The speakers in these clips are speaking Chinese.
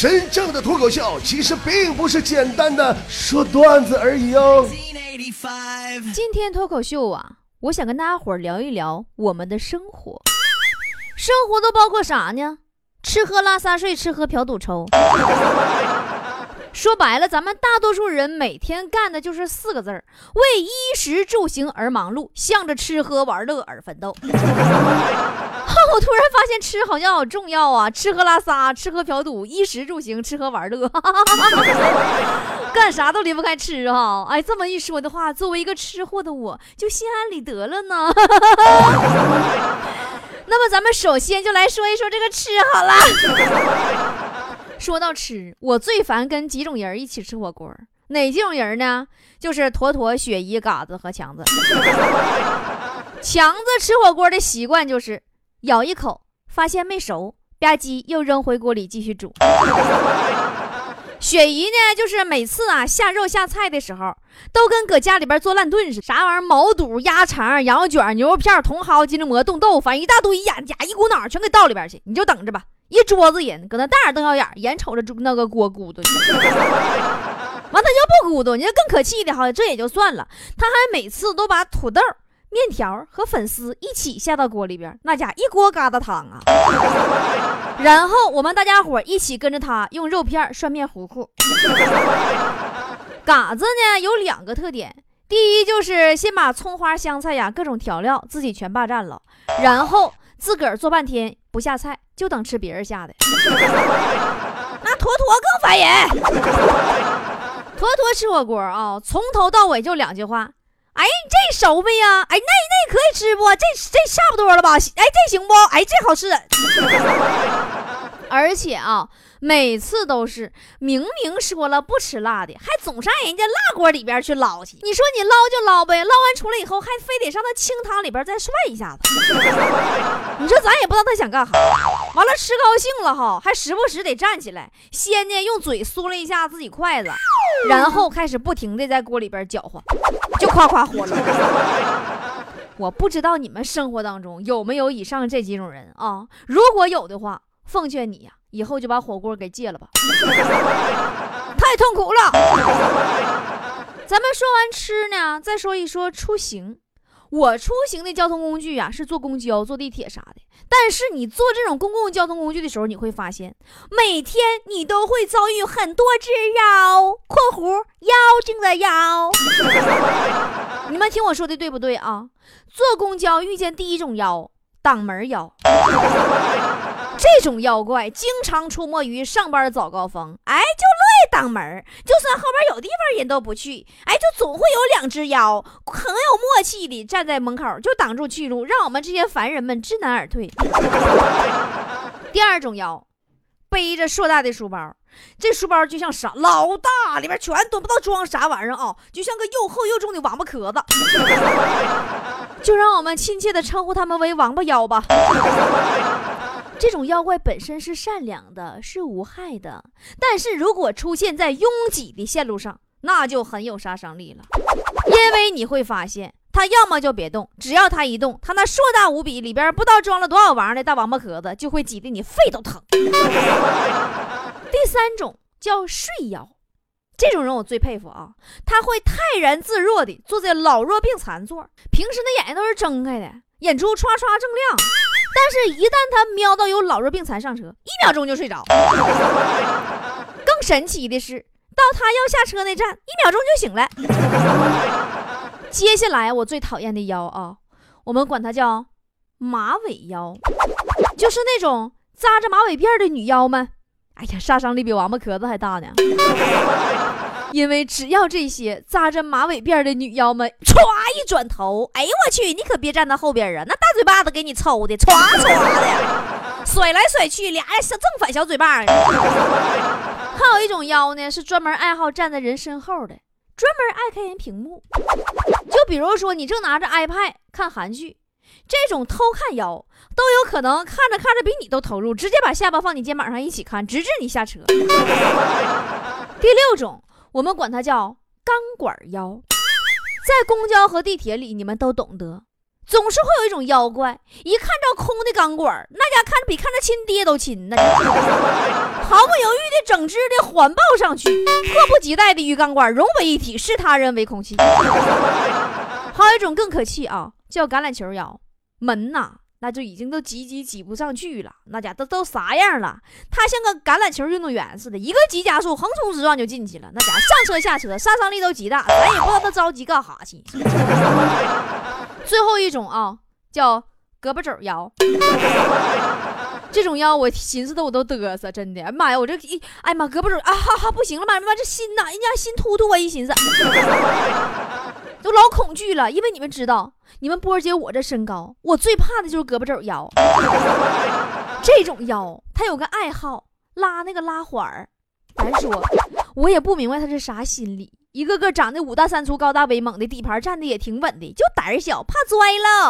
真正的脱口秀其实并不是简单的说段子而已哦。今天脱口秀啊，我想跟大家伙儿聊一聊我们的生活。生活都包括啥呢？吃喝拉撒睡，吃喝嫖赌抽。说白了，咱们大多数人每天干的就是四个字儿：为衣食住行而忙碌，向着吃喝玩乐而奋斗。我突然发现吃好像好重要啊！吃喝拉撒，吃喝嫖赌，衣食住行，吃喝玩乐，干啥都离不开吃哈！哎，这么一说的话，作为一个吃货的我，就心安理得了呢。那么咱们首先就来说一说这个吃好了。说到吃，我最烦跟几种人一起吃火锅。哪几种人呢？就是坨坨、雪姨、嘎子和强子。强子吃火锅的习惯就是咬一口，发现没熟，吧唧又扔回锅里继续煮。雪姨呢，就是每次啊下肉下菜的时候，都跟搁家里边做烂炖似的，啥玩意儿毛肚、鸭肠、羊肉卷、牛肉片、茼蒿、金针蘑、冻豆腐，反正一大堆呀家，一股脑全给倒里边去，你就等着吧。一桌子人搁那大眼瞪小眼，眼瞅着那个锅咕嘟，完他就不咕嘟，你这更可气的哈，这也就算了，他还每次都把土豆、面条和粉丝一起下到锅里边，那家一锅疙瘩汤啊。然后我们大家伙一起跟着他用肉片涮面糊糊。嘎子呢有两个特点，第一就是先把葱花香菜呀各种调料自己全霸占了，然后自个儿做半天不下菜。就等吃别人下的，那坨坨更烦人。坨坨吃火锅啊，从头到尾就两句话。哎，这熟没呀？哎，那那可以吃不？这这差不多了吧？哎，这行不？哎，这好吃。而且啊。每次都是明明说了不吃辣的，还总上人家辣锅里边去捞去。你说你捞就捞呗，捞完出来以后还非得上那清汤里边再涮一下子。你说咱也不知道他想干啥。完了吃高兴了哈，还时不时得站起来，先呢用嘴嗦了一下自己筷子，然后开始不停的在锅里边搅和，就夸夸火了。我不知道你们生活当中有没有以上这几种人啊？如果有的话，奉劝你呀。以后就把火锅给戒了吧，太痛苦了。咱们说完吃呢，再说一说出行。我出行的交通工具呀是坐公交、坐地铁啥的。但是你坐这种公共交通工具的时候，你会发现每天你都会遭遇很多只妖（括弧妖精的妖）。你们听我说的对不对啊？坐公交遇见第一种妖，挡门妖。这种妖怪经常出没于上班早高峰，哎，就乐意挡门就算后边有地方人都不去，哎，就总会有两只妖很有默契的站在门口，就挡住去路，让我们这些凡人们知难而退。第二种妖，背着硕大的书包，这书包就像啥老大，里边全都不知道装啥玩意儿啊，就像个又厚又重的王八壳子。就让我们亲切的称呼他们为王八妖吧。这种妖怪本身是善良的，是无害的，但是如果出现在拥挤的线路上，那就很有杀伤力了。因为你会发现，他要么就别动，只要他一动，他那硕大无比、里边不知道装了多少玩意儿的大王八壳子，就会挤得你肺都疼。第三种叫睡妖，这种人我最佩服啊，他会泰然自若地坐在老弱病残座，平时那眼睛都是睁开的，眼珠唰唰正亮。但是，一旦他瞄到有老弱病残上车，一秒钟就睡着。更神奇的是，到他要下车那站，一秒钟就醒来。接下来，我最讨厌的妖啊，我们管它叫马尾妖，就是那种扎着马尾辫的女妖们。哎呀，杀伤力比王八壳子还大呢。因为只要这些扎着马尾辫的女妖们歘一转头，哎呦我去，你可别站到后边啊，那大嘴巴子给你抽的歘歘的，甩来甩去，俩小正反小嘴巴。还有一种妖呢，是专门爱好站在人身后的，专门爱看人屏幕。就比如说你正拿着 iPad 看韩剧，这种偷看妖都有可能看着看着比你都投入，直接把下巴放你肩膀上一起看，直至你下车。第六种。我们管它叫钢管妖，在公交和地铁里，你们都懂得，总是会有一种妖怪，一看着空的钢管，那家看着比看着亲爹都亲呢，毫不犹豫的整只的环抱上去，迫不及待的与钢管融为一体，视他人为空气。还有一种更可气啊，叫橄榄球腰，门呐，那就已经都挤挤挤不上去了，那家都都啥样了？他像个橄榄球运动员似的，一个急加速，横冲直撞就进去了。那家上车下车杀伤力都极大，咱也不知道他着急干哈去。最后一种啊，叫胳膊肘腰。这种腰我寻思的我都嘚瑟，真的，哎妈呀，我这一哎妈胳膊肘啊哈哈不行了，妈妈这心呐，人家心突突啊，一寻思，都老恐惧了，因为你们知道，你们波姐我这身高，我最怕的就是胳膊肘腰。这种腰，他有个爱好，拉那个拉环儿。咱说，我也不明白他是啥心理。一个个长得五大三粗、高大威猛的，底盘站的也挺稳的，就胆儿小，怕摔了，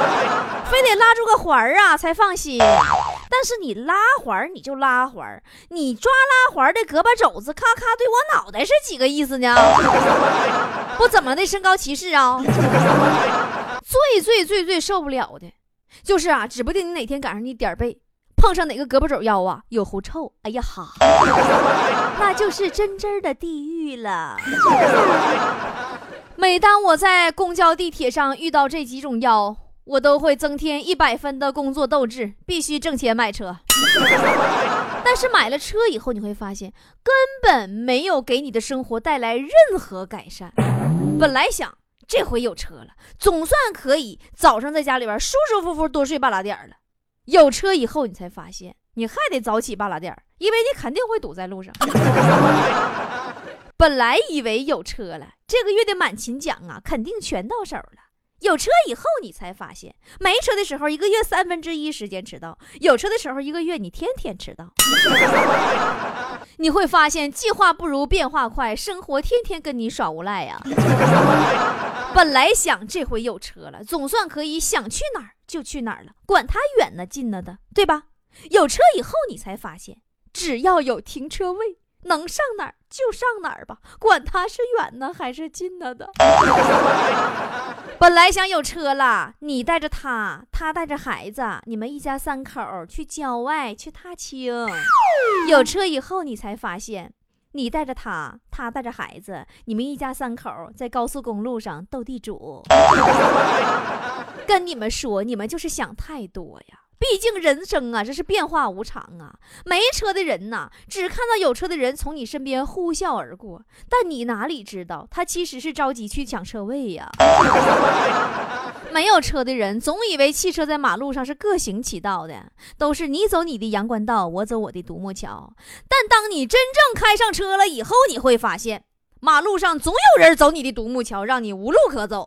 非得拉住个环儿啊才放心。但是你拉环儿，你就拉环儿，你抓拉环儿的胳膊肘子，咔咔对我脑袋是几个意思呢？不怎么的身高歧视啊？最最最最受不了的，就是啊，指不定你哪天赶上你点儿背。碰上哪个胳膊肘腰啊，有狐臭，哎呀哈，那就是真真的地狱了。每当我在公交、地铁上遇到这几种腰，我都会增添一百分的工作斗志，必须挣钱买车。但是买了车以后，你会发现根本没有给你的生活带来任何改善。本来想这回有车了，总算可以早上在家里边舒舒服服多睡半拉点了。有车以后，你才发现你还得早起半拉点因为你肯定会堵在路上。本来以为有车了，这个月的满勤奖啊，肯定全到手了。有车以后，你才发现没车的时候，一个月三分之一时间迟到；有车的时候，一个月你天天迟到。你会发现计划不如变化快，生活天天跟你耍无赖呀。本来想这回有车了，总算可以想去哪儿就去哪儿了，管它远呢近呢的，对吧？有车以后，你才发现只要有停车位，能上哪儿就上哪儿吧，管他是远呢还是近呢的。本来想有车了，你带着他，他带着孩子，你们一家三口去郊外去踏青。有车以后，你才发现。你带着他，他带着孩子，你们一家三口在高速公路上斗地主。跟你们说，你们就是想太多呀。毕竟人生啊，这是变化无常啊。没车的人呐，只看到有车的人从你身边呼啸而过，但你哪里知道，他其实是着急去抢车位呀。没有车的人总以为汽车在马路上是各行其道的，都是你走你的阳关道，我走我的独木桥。但当你真正开上车了以后，你会发现，马路上总有人走你的独木桥，让你无路可走。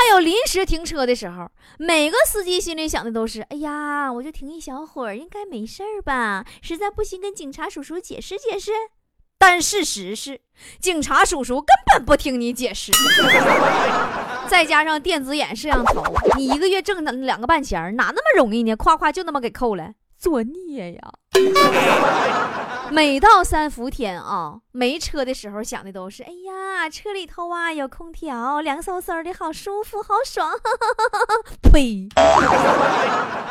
还有临时停车的时候，每个司机心里想的都是：哎呀，我就停一小会儿，应该没事儿吧？实在不行，跟警察叔叔解释解释。但事实是，警察叔叔根本不听你解释。再加上电子眼摄像头，你一个月挣那两个半钱哪那么容易呢？夸夸就那么给扣了，作孽呀！每到三伏天啊，没车的时候想的都是：哎呀，车里头啊有空调，凉飕飕的，好舒服，好爽。呸！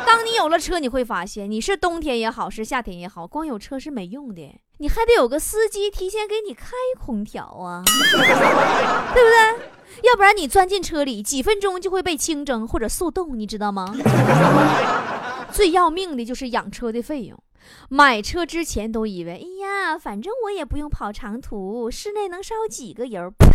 当你有了车，你会发现，你是冬天也好，是夏天也好，光有车是没用的，你还得有个司机提前给你开空调啊，对不对？要不然你钻进车里，几分钟就会被清蒸或者速冻，你知道吗？最要命的就是养车的费用。买车之前都以为，哎呀，反正我也不用跑长途，室内能烧几个油？呸！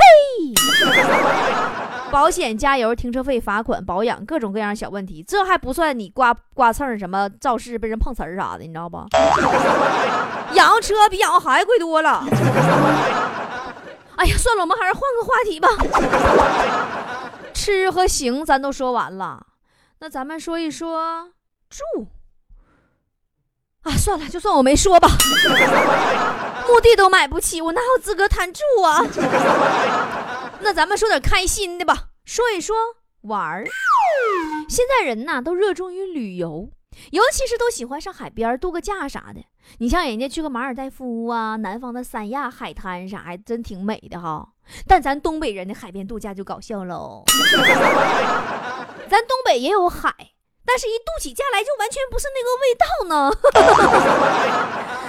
保险、加油、停车费、罚款、保养，各种各样小问题，这还不算你刮刮蹭什么肇事、被人碰瓷儿啥的，你知道不？养车比养孩子贵多了。哎呀，算了，我们还是换个话题吧。吃和行咱都说完了，那咱们说一说住。啊，算了，就算我没说吧。墓地都买不起，我哪有资格谈住啊？那咱们说点开心的吧，说一说玩儿。现在人呐都热衷于旅游，尤其是都喜欢上海边度个假啥的。你像人家去个马尔代夫啊，南方的三亚海滩啥，还真挺美的哈。但咱东北人的海边度假就搞笑喽。咱东北也有海。但是，一度起假来就完全不是那个味道呢。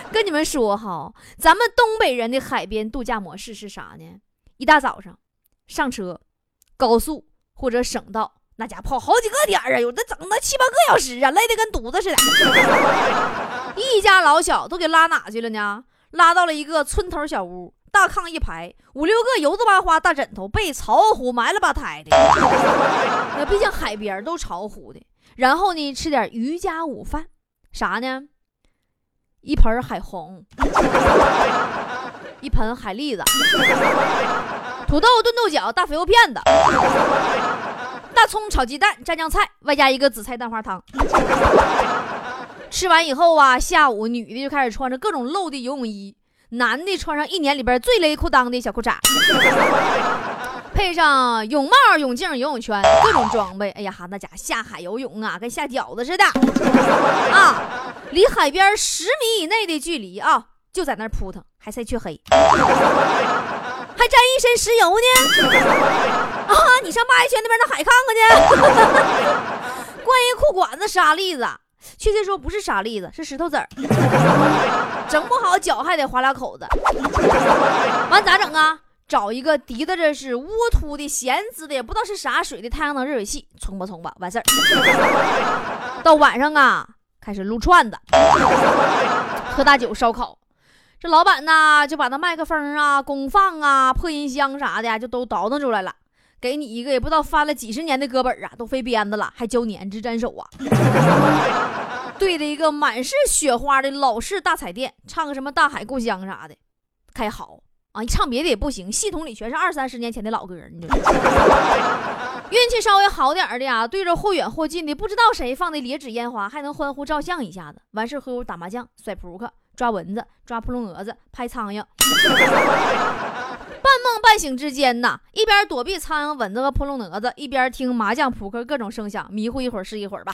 跟你们说哈，咱们东北人的海边度假模式是啥呢？一大早上上车，高速或者省道，那家伙跑好几个点啊，有的整那七八个小时啊，累得跟犊子似的。一家老小都给拉哪去了呢？拉到了一个村头小屋，大炕一排，五六个油子麻花大枕头，被潮乎埋了吧胎的。那毕竟海边都潮乎的。然后呢，吃点渔家午饭，啥呢？一盆海虹，一盆海蛎子，土豆炖豆角，大肥肉片子，大葱炒鸡蛋，蘸酱菜，外加一个紫菜蛋花汤。吃完以后啊，下午女的就开始穿着各种露的游泳衣，男的穿上一年里边最勒裤裆的小裤衩。配上泳帽、泳镜、游泳圈，各种装备。哎呀哈，那家伙下海游泳啊，跟下饺子似的啊！离海边十米以内的距离啊，就在那扑腾，还晒黢黑，还沾一身石油呢。啊，你上八一圈那边那海看看去。灌一裤管子沙粒子，确切说不是沙粒子，是石头子，整不好脚还得划俩口子。完咋整啊？找一个滴的这是窝突的咸滋的，也不知道是啥水的太阳能热水器，冲吧冲吧，完事儿。到晚上啊，开始撸串子，喝大酒，烧烤。这老板呢，就把那麦克风啊、功放啊、破音箱啥的就都倒腾出来了，给你一个也不知道翻了几十年的歌本啊，都飞鞭子了，还教粘纸粘手啊。对着一个满是雪花的老式大彩电，唱个什么《大海故乡》啥的，开好。啊，你唱别的也不行，系统里全是二三十年前的老歌。你 运气稍微好点的呀，对着或远或近的不知道谁放的劣纸烟花，还能欢呼照相一下子。完事喝会打麻将、甩扑克、抓蚊子、抓扑棱蛾子、拍苍蝇。半梦半醒之间呐，一边躲避苍蝇、蚊子和扑棱蛾子，一边听麻将、扑克各种声响，迷糊一会儿是一会儿吧。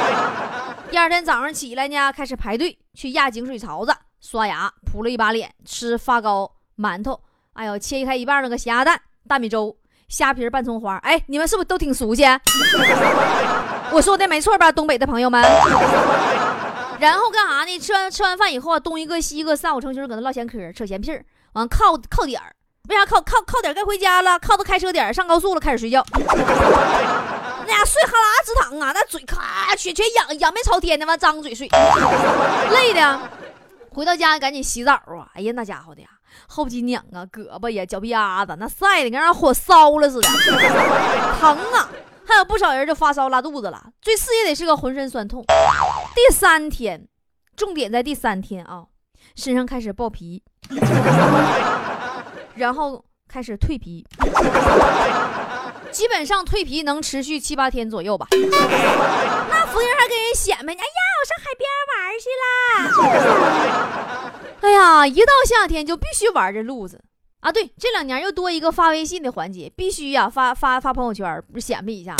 第二天早上起来呢，开始排队去压井水槽子，刷牙扑了一把脸，吃发糕。馒头，哎呦，切开一半那个咸鸭蛋、大米粥、虾皮拌葱花，哎，你们是不是都挺熟悉？我说的没错吧，东北的朋友们？然后干啥呢？吃完吃完饭以后啊，东一个西一个，三五成群搁那唠闲嗑、扯闲屁儿，完靠靠点儿，为啥靠靠靠点该回家了？靠到开车点上高速了，开始睡觉。那家伙睡哈喇直淌啊，那嘴咔全全仰仰面朝天的，完张嘴睡，累的。回到家赶紧洗澡啊！哎呀，那家伙的呀，后脊梁啊、胳膊呀、脚皮丫子，那晒的跟让火烧了似的，疼啊！还有不少人就发烧拉肚子了，最次也得是个浑身酸痛。第三天，重点在第三天啊，身上开始爆皮，然后开始蜕皮。基本上蜕皮能持续七八天左右吧。那福英还跟人显摆呢，哎呀，我上海边玩去了。哎呀，一到夏天就必须玩这路子啊！对，这两年又多一个发微信的环节，必须呀发发发朋友圈，显摆一下。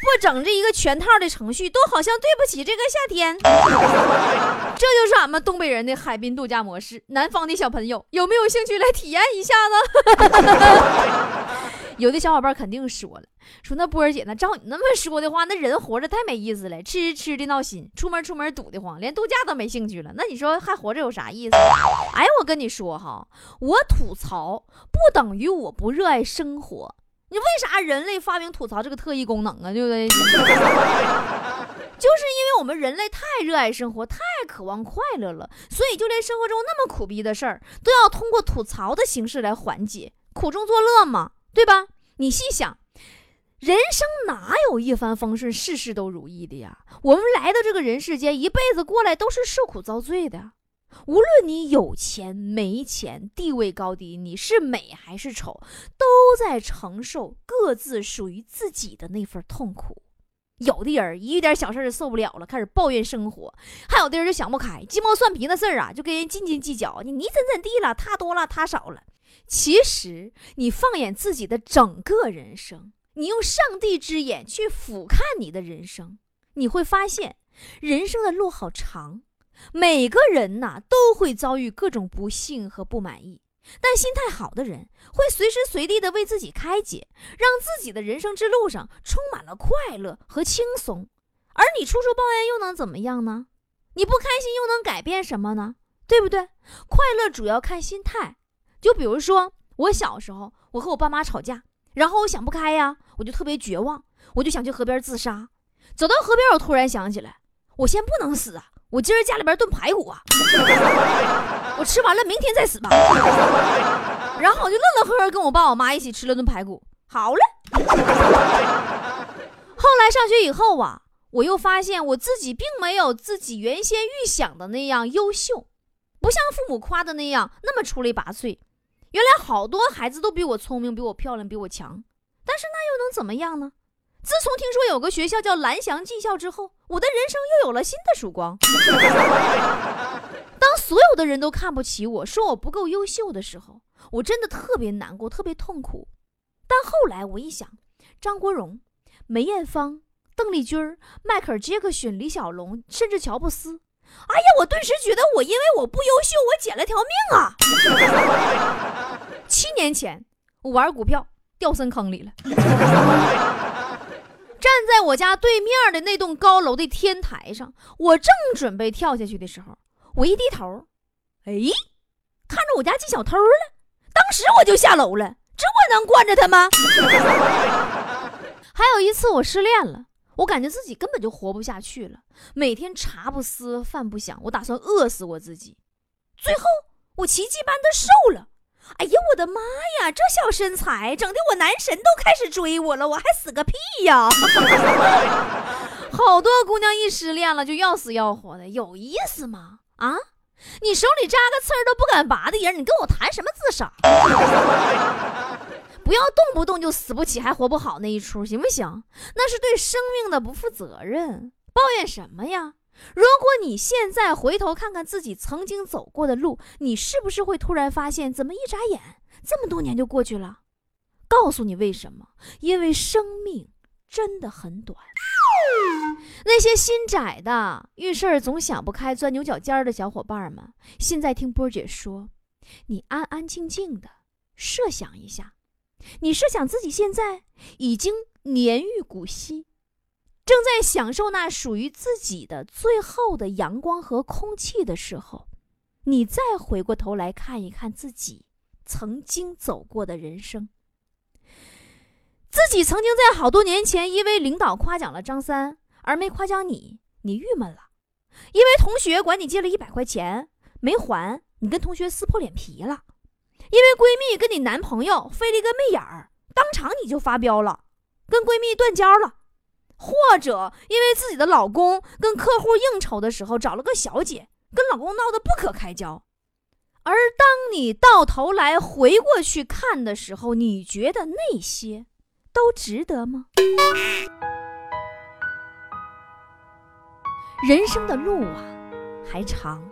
不整这一个全套的程序，都好像对不起这个夏天。这就是俺们东北人的海滨度假模式。南方的小朋友有没有兴趣来体验一下呢？有的小伙伴肯定说了，说那波儿姐，那照你那么说的话，那人活着太没意思了，吃吃的闹心，出门出门堵得慌，连度假都没兴趣了。那你说还活着有啥意思？哎，我跟你说哈，我吐槽不等于我不热爱生活。你为啥人类发明吐槽这个特异功能啊？对不对？就是因为我们人类太热爱生活，太渴望快乐了，所以就连生活中那么苦逼的事儿，都要通过吐槽的形式来缓解，苦中作乐嘛。对吧？你细想，人生哪有一帆风顺、事事都如意的呀？我们来到这个人世间，一辈子过来都是受苦遭罪的。无论你有钱没钱、地位高低，你是美还是丑，都在承受各自属于自己的那份痛苦。有的人一点小事就受不了了，开始抱怨生活；还有的人就想不开，鸡毛蒜皮的事儿啊，就跟人斤斤计较。你你怎怎地了？他多了，他少了。其实，你放眼自己的整个人生，你用上帝之眼去俯瞰你的人生，你会发现，人生的路好长。每个人呐，都会遭遇各种不幸和不满意。但心态好的人，会随时随地的为自己开解，让自己的人生之路上充满了快乐和轻松。而你处处抱怨又能怎么样呢？你不开心又能改变什么呢？对不对？快乐主要看心态。就比如说我小时候，我和我爸妈吵架，然后我想不开呀，我就特别绝望，我就想去河边自杀。走到河边，我突然想起来，我先不能死啊！我今儿家里边炖排骨啊，我吃完了明天再死吧。然后我就乐乐呵呵跟我爸我妈一起吃了顿排骨。好了。后来上学以后啊，我又发现我自己并没有自己原先预想的那样优秀，不像父母夸的那样那么出类拔萃。原来好多孩子都比我聪明，比我漂亮，比我强。但是那又能怎么样呢？自从听说有个学校叫蓝翔技校之后，我的人生又有了新的曙光。当所有的人都看不起我，说我不够优秀的时候，我真的特别难过，特别痛苦。但后来我一想，张国荣、梅艳芳、邓丽君、迈克尔·杰克逊、李小龙，甚至乔布斯，哎呀，我顿时觉得我因为我不优秀，我捡了条命啊！七年前，我玩股票掉深坑里了。站在我家对面的那栋高楼的天台上，我正准备跳下去的时候，我一低头，哎，看着我家进小偷了。当时我就下楼了，这我能惯着他吗？还有一次我失恋了，我感觉自己根本就活不下去了，每天茶不思饭不想，我打算饿死我自己。最后我奇迹般的瘦了。哎呀，我的妈呀！这小身材，整的我男神都开始追我了，我还死个屁呀！好多姑娘一失恋了就要死要活的，有意思吗？啊，你手里扎个刺儿都不敢拔的人，你跟我谈什么自杀？不要动不动就死不起还活不好那一出，行不行？那是对生命的不负责任。抱怨什么呀？如果你现在回头看看自己曾经走过的路，你是不是会突然发现，怎么一眨眼这么多年就过去了？告诉你为什么？因为生命真的很短。那些心窄的、遇事儿总想不开、钻牛角尖的小伙伴们，现在听波姐说，你安安静静的设想一下，你设想自己现在已经年逾古稀。正在享受那属于自己的最后的阳光和空气的时候，你再回过头来看一看自己曾经走过的人生。自己曾经在好多年前因为领导夸奖了张三而没夸奖你，你郁闷了；因为同学管你借了一百块钱没还，你跟同学撕破脸皮了；因为闺蜜跟你男朋友飞了一个媚眼儿，当场你就发飙了，跟闺蜜断交了。或者因为自己的老公跟客户应酬的时候找了个小姐，跟老公闹得不可开交，而当你到头来回过去看的时候，你觉得那些都值得吗？人生的路啊还长，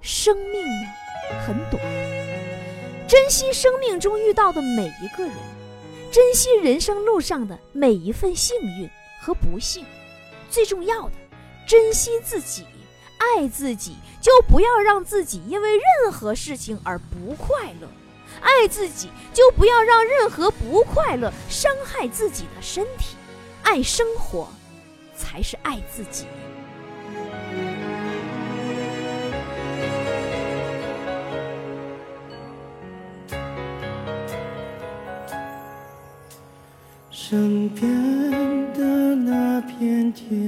生命呢很短，珍惜生命中遇到的每一个人，珍惜人生路上的每一份幸运。和不幸，最重要的，珍惜自己，爱自己，就不要让自己因为任何事情而不快乐；爱自己，就不要让任何不快乐伤害自己的身体。爱生活，才是爱自己。身边。的那片天